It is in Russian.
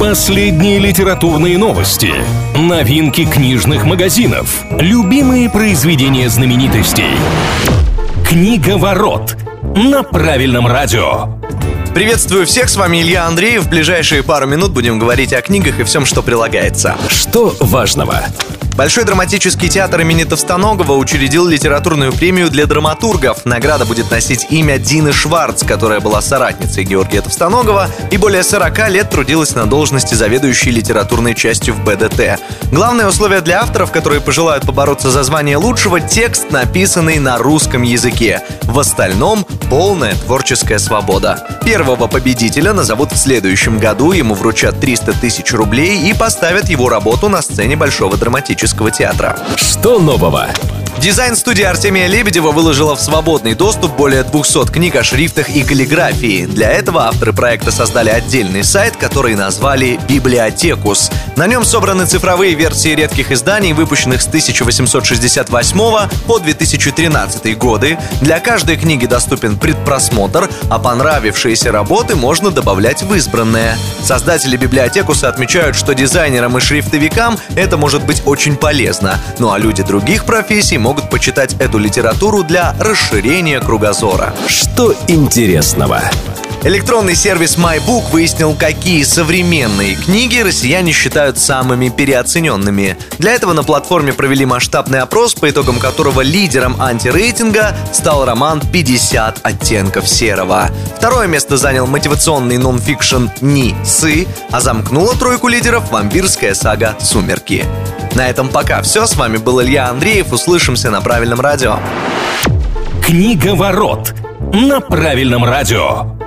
Последние литературные новости, новинки книжных магазинов, любимые произведения знаменитостей. Книга ворот на правильном радио. Приветствую всех, с вами Илья Андреев. В ближайшие пару минут будем говорить о книгах и всем, что прилагается. Что важного? Большой драматический театр имени Товстоногова учредил литературную премию для драматургов. Награда будет носить имя Дины Шварц, которая была соратницей Георгия Товстоногова и более 40 лет трудилась на должности заведующей литературной частью в БДТ. Главное условие для авторов, которые пожелают побороться за звание лучшего – текст, написанный на русском языке. В остальном – полная творческая свобода. Первого победителя назовут в следующем году, ему вручат 300 тысяч рублей и поставят его работу на сцене Большого драматического драматического театра. Что нового? Дизайн-студия Артемия Лебедева выложила в свободный доступ более 200 книг о шрифтах и каллиграфии. Для этого авторы проекта создали отдельный сайт, который назвали «Библиотекус». На нем собраны цифровые версии редких изданий, выпущенных с 1868 по 2013 годы. Для каждой книги доступен предпросмотр, а понравившиеся работы можно добавлять в избранные. Создатели библиотекуса отмечают, что дизайнерам и шрифтовикам это может быть очень полезно. Ну а люди других профессий могут могут почитать эту литературу для расширения кругозора. Что интересного? Электронный сервис MyBook выяснил, какие современные книги россияне считают самыми переоцененными. Для этого на платформе провели масштабный опрос, по итогам которого лидером антирейтинга стал роман «50 оттенков серого». Второе место занял мотивационный нонфикшн «Ни Сы», а замкнула тройку лидеров вампирская сага «Сумерки». На этом пока все. С вами был Илья Андреев. Услышимся на правильном радио. Книга ворот на правильном радио.